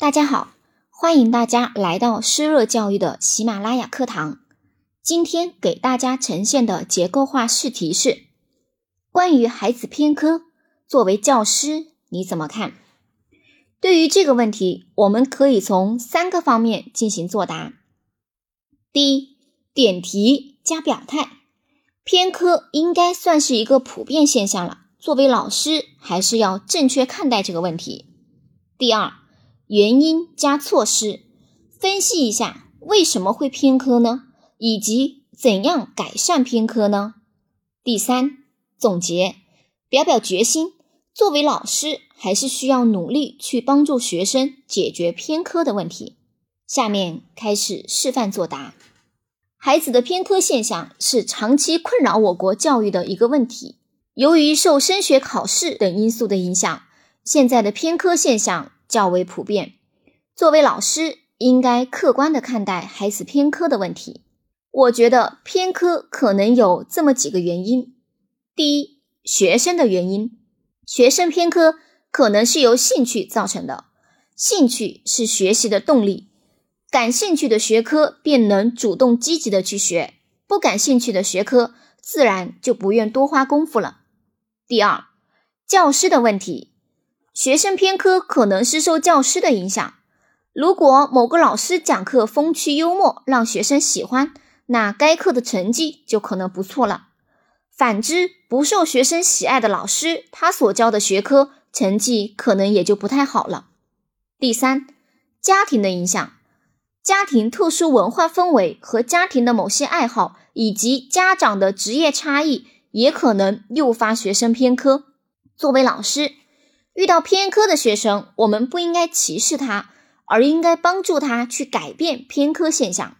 大家好，欢迎大家来到施乐教育的喜马拉雅课堂。今天给大家呈现的结构化试题是关于孩子偏科，作为教师你怎么看？对于这个问题，我们可以从三个方面进行作答。第一，点题加表态，偏科应该算是一个普遍现象了，作为老师还是要正确看待这个问题。第二。原因加措施，分析一下为什么会偏科呢？以及怎样改善偏科呢？第三，总结，表表决心。作为老师，还是需要努力去帮助学生解决偏科的问题。下面开始示范作答。孩子的偏科现象是长期困扰我国教育的一个问题。由于受升学考试等因素的影响，现在的偏科现象。较为普遍。作为老师，应该客观的看待孩子偏科的问题。我觉得偏科可能有这么几个原因：第一，学生的原因，学生偏科可能是由兴趣造成的。兴趣是学习的动力，感兴趣的学科便能主动积极的去学，不感兴趣的学科自然就不愿多花功夫了。第二，教师的问题。学生偏科可能是受教师的影响。如果某个老师讲课风趣幽默，让学生喜欢，那该课的成绩就可能不错了。反之，不受学生喜爱的老师，他所教的学科成绩可能也就不太好了。第三，家庭的影响，家庭特殊文化氛围和家庭的某些爱好，以及家长的职业差异，也可能诱发学生偏科。作为老师。遇到偏科的学生，我们不应该歧视他，而应该帮助他去改变偏科现象。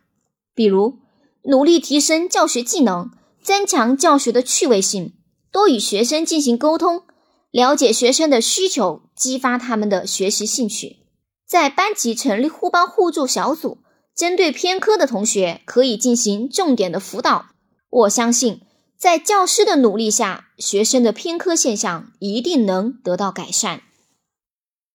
比如，努力提升教学技能，增强教学的趣味性，多与学生进行沟通，了解学生的需求，激发他们的学习兴趣。在班级成立互帮互助小组，针对偏科的同学可以进行重点的辅导。我相信。在教师的努力下，学生的偏科现象一定能得到改善。